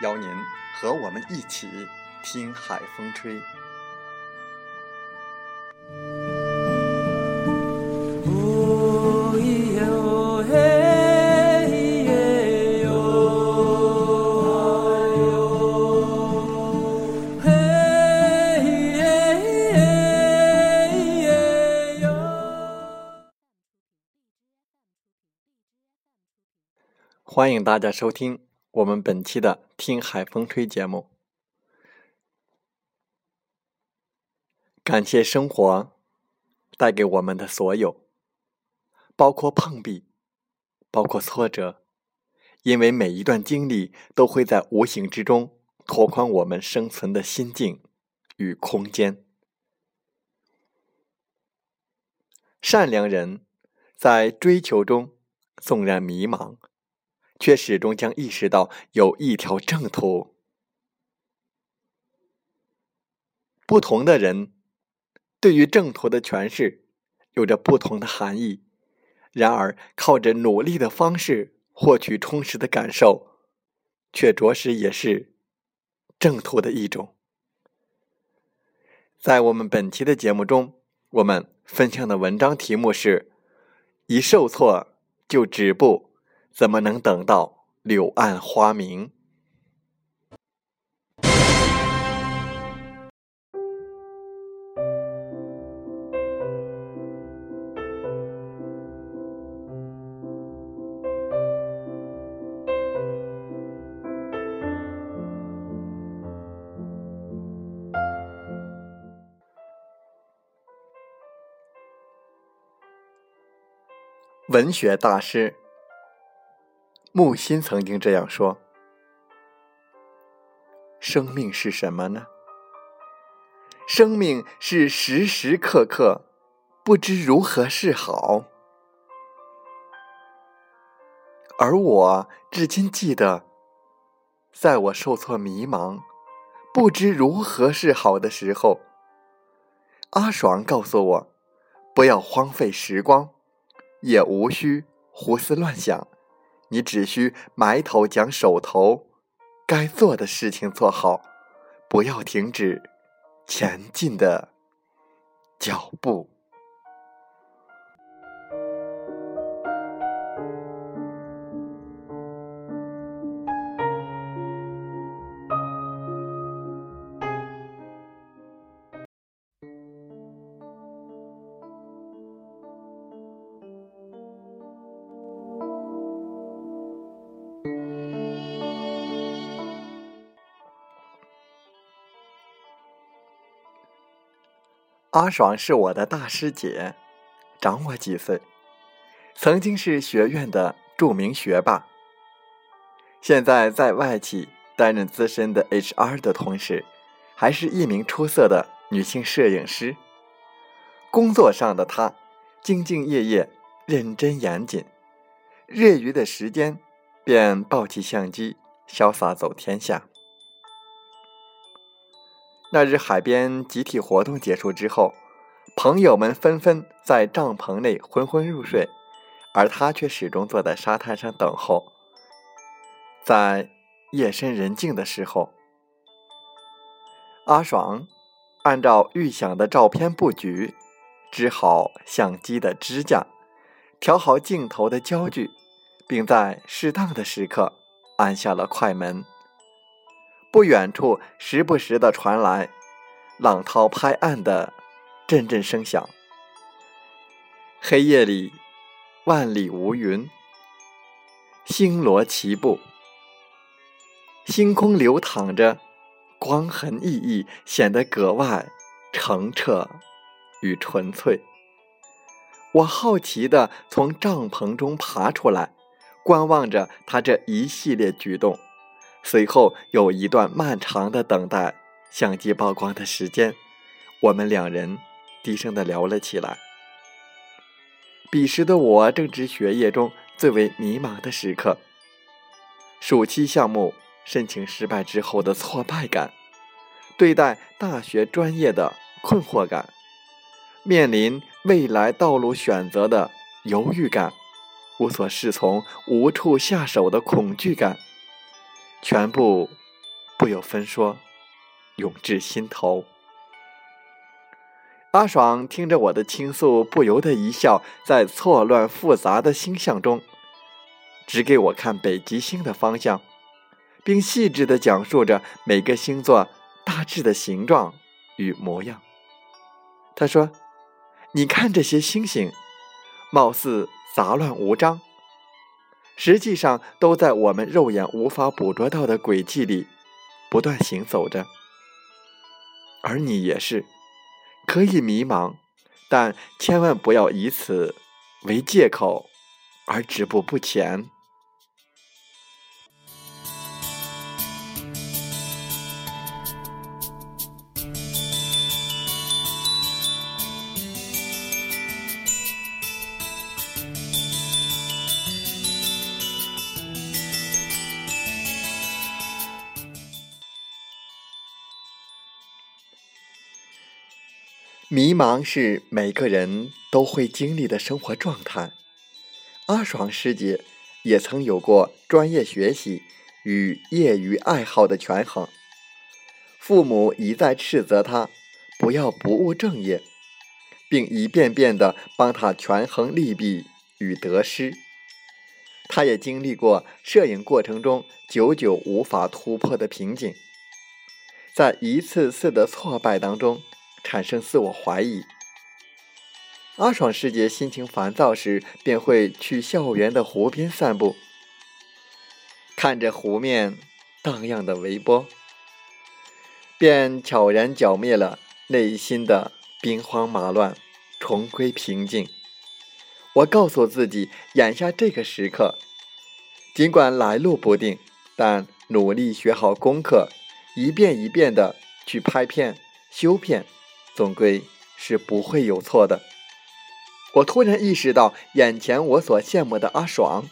邀您和我们一起听海风吹。欢迎大家收听。我们本期的《听海风吹》节目，感谢生活带给我们的所有，包括碰壁，包括挫折，因为每一段经历都会在无形之中拓宽我们生存的心境与空间。善良人在追求中纵然迷茫。却始终将意识到有一条正途。不同的人对于正途的诠释有着不同的含义，然而靠着努力的方式获取充实的感受，却着实也是正途的一种。在我们本期的节目中，我们分享的文章题目是：一受挫就止步。怎么能等到柳暗花明？文学大师。木心曾经这样说：“生命是什么呢？生命是时时刻刻不知如何是好。而我至今记得，在我受挫、迷茫、不知如何是好的时候，阿爽告诉我：不要荒废时光，也无需胡思乱想。”你只需埋头将手头该做的事情做好，不要停止前进的脚步。阿爽是我的大师姐，长我几岁，曾经是学院的著名学霸，现在在外企担任资深的 HR 的同时，还是一名出色的女性摄影师。工作上的她兢兢业业、认真严谨，业余的时间便抱起相机，潇洒走天下。那日海边集体活动结束之后，朋友们纷纷在帐篷内昏昏入睡，而他却始终坐在沙滩上等候。在夜深人静的时候，阿爽按照预想的照片布局，支好相机的支架，调好镜头的焦距，并在适当的时刻按下了快门。不远处时不时的传来浪涛拍岸的阵阵声响。黑夜里，万里无云，星罗棋布，星空流淌着光痕熠熠，显得格外澄澈与纯粹。我好奇地从帐篷中爬出来，观望着他这一系列举动。随后有一段漫长的等待相机曝光的时间，我们两人低声的聊了起来。彼时的我正值学业中最为迷茫的时刻，暑期项目申请失败之后的挫败感，对待大学专业的困惑感，面临未来道路选择的犹豫感，无所适从、无处下手的恐惧感，全部不由分说涌至心头。阿爽听着我的倾诉，不由得一笑，在错乱复杂的星象中，指给我看北极星的方向，并细致地讲述着每个星座大致的形状与模样。他说：“你看这些星星，貌似杂乱无章，实际上都在我们肉眼无法捕捉到的轨迹里不断行走着，而你也是。”可以迷茫，但千万不要以此为借口而止步不前。迷茫是每个人都会经历的生活状态。阿爽师姐也曾有过专业学习与业余爱好的权衡，父母一再斥责她不要不务正业，并一遍遍的帮她权衡利弊与得失。她也经历过摄影过程中久久无法突破的瓶颈，在一次次的挫败当中。产生自我怀疑。阿爽师姐心情烦躁时，便会去校园的湖边散步，看着湖面荡漾的微波，便悄然剿灭了内心的兵荒马乱，重归平静。我告诉自己，眼下这个时刻，尽管来路不定，但努力学好功课，一遍一遍的去拍片、修片。总归是不会有错的。我突然意识到，眼前我所羡慕的阿爽，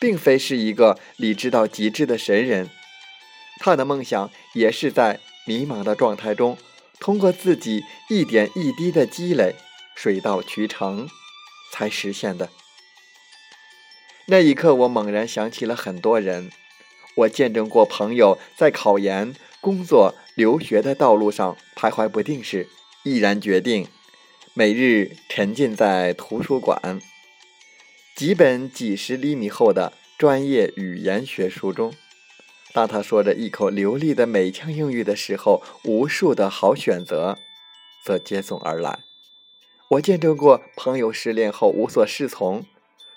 并非是一个理智到极致的神人。他的梦想也是在迷茫的状态中，通过自己一点一滴的积累，水到渠成才实现的。那一刻，我猛然想起了很多人。我见证过朋友在考研、工作、留学的道路上徘徊不定时。毅然决定，每日沉浸在图书馆几本几十厘米厚的专业语言学书中。当他说着一口流利的美腔英语的时候，无数的好选择则接踵而来。我见证过朋友失恋后无所适从，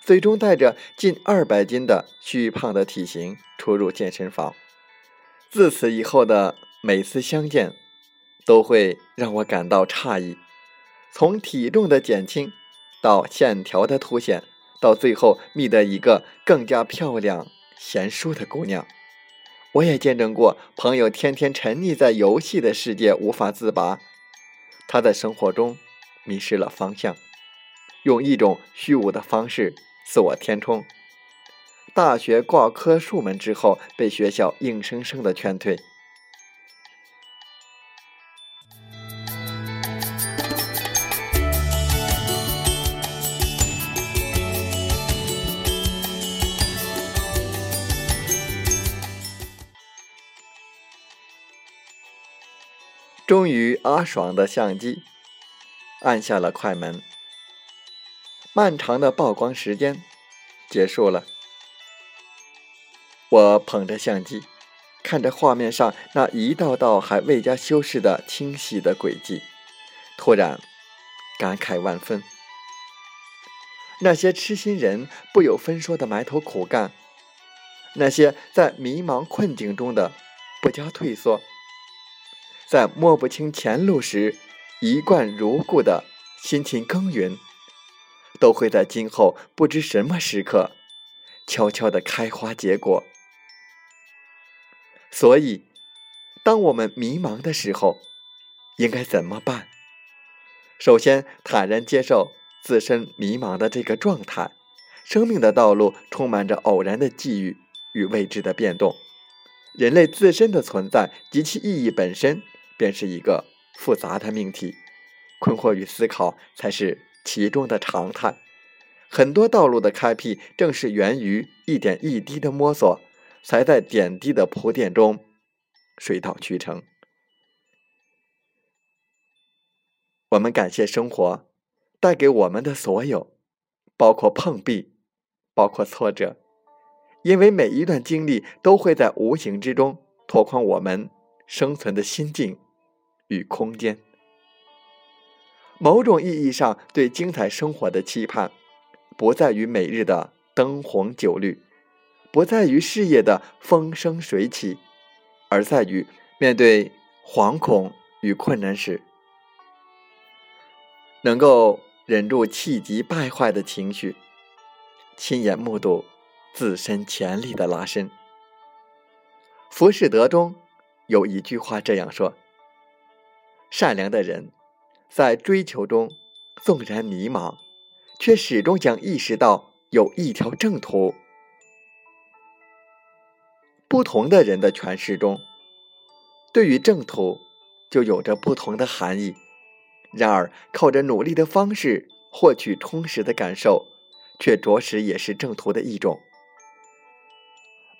最终带着近二百斤的虚胖的体型出入健身房。自此以后的每次相见。都会让我感到诧异，从体重的减轻，到线条的凸显，到最后觅得一个更加漂亮、贤淑的姑娘。我也见证过朋友天天沉溺在游戏的世界无法自拔，他在生活中迷失了方向，用一种虚无的方式自我填充。大学挂科数门之后，被学校硬生生的劝退。终于，阿爽的相机按下了快门。漫长的曝光时间结束了。我捧着相机，看着画面上那一道道还未加修饰的清晰的轨迹，突然感慨万分。那些痴心人不由分说的埋头苦干，那些在迷茫困境中的不加退缩，在摸不清前路时一贯如故的辛勤耕耘，都会在今后不知什么时刻悄悄的开花结果。所以，当我们迷茫的时候，应该怎么办？首先，坦然接受。自身迷茫的这个状态，生命的道路充满着偶然的际遇与未知的变动。人类自身的存在及其意义本身，便是一个复杂的命题。困惑与思考才是其中的常态。很多道路的开辟，正是源于一点一滴的摸索，才在点滴的铺垫中，水到渠成。我们感谢生活。带给我们的所有，包括碰壁，包括挫折，因为每一段经历都会在无形之中拓宽我们生存的心境与空间。某种意义上，对精彩生活的期盼，不在于每日的灯红酒绿，不在于事业的风生水起，而在于面对惶恐与困难时，能够。忍住气急败坏的情绪，亲眼目睹自身潜力的拉伸。浮士德中有一句话这样说：“善良的人在追求中纵然迷茫，却始终将意识到有一条正途。”不同的人的诠释中，对于正途就有着不同的含义。然而，靠着努力的方式获取充实的感受，却着实也是正途的一种。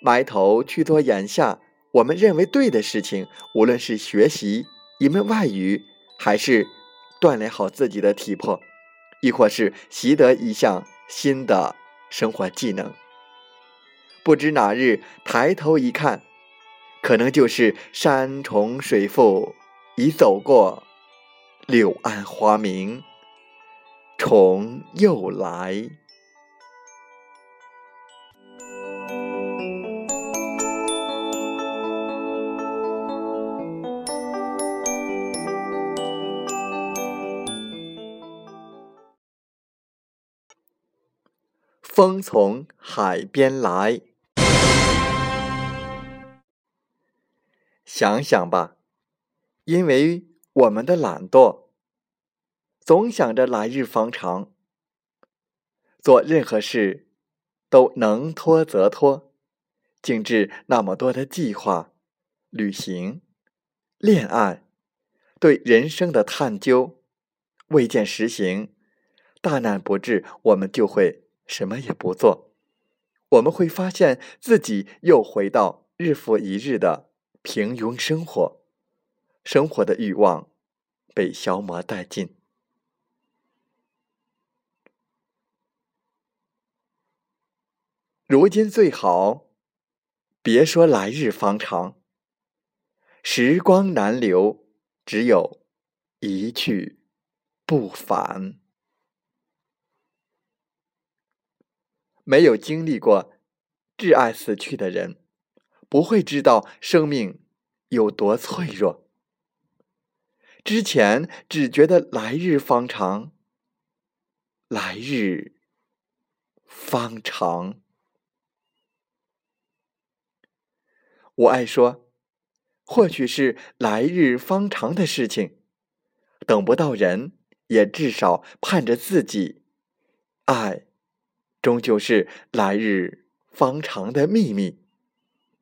埋头去做眼下我们认为对的事情，无论是学习一门外语，还是锻炼好自己的体魄，亦或是习得一项新的生活技能，不知哪日抬头一看，可能就是山重水复已走过。柳暗花明，重又来。风从海边来，想想吧，因为。我们的懒惰，总想着来日方长，做任何事都能拖则拖，竟至那么多的计划、旅行、恋爱，对人生的探究未见实行，大难不至，我们就会什么也不做，我们会发现自己又回到日复一日的平庸生活。生活的欲望被消磨殆尽。如今最好别说来日方长，时光难留，只有一去不返。没有经历过挚爱死去的人，不会知道生命有多脆弱。之前只觉得来日方长，来日方长。我爱说，或许是来日方长的事情，等不到人，也至少盼着自己。爱，终究是来日方长的秘密。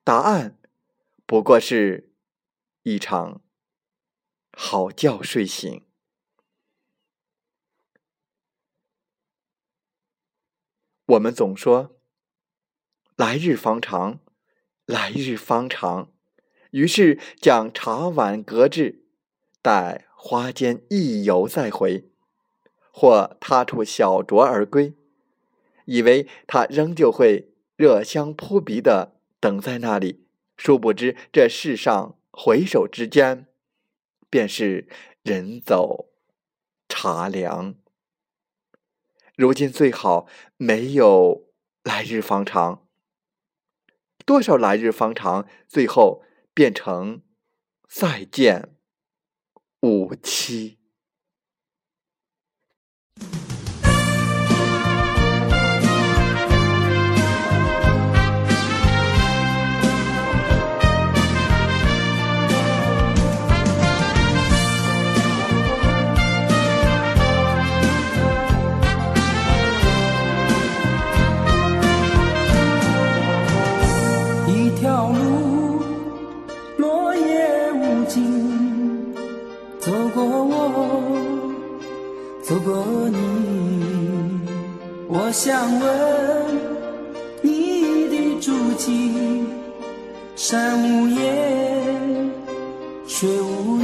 答案，不过是一场。好觉睡醒，我们总说来日方长，来日方长，于是将茶碗搁置，待花间一游再回。或他处小酌而归，以为他仍旧会热香扑鼻的等在那里，殊不知这世上回首之间，便是人走茶凉。如今最好没有来日方长，多少来日方长，最后变成再见五七。条路，落叶无尽，走过我，走过你，我想问你的足迹，山无言，水无语。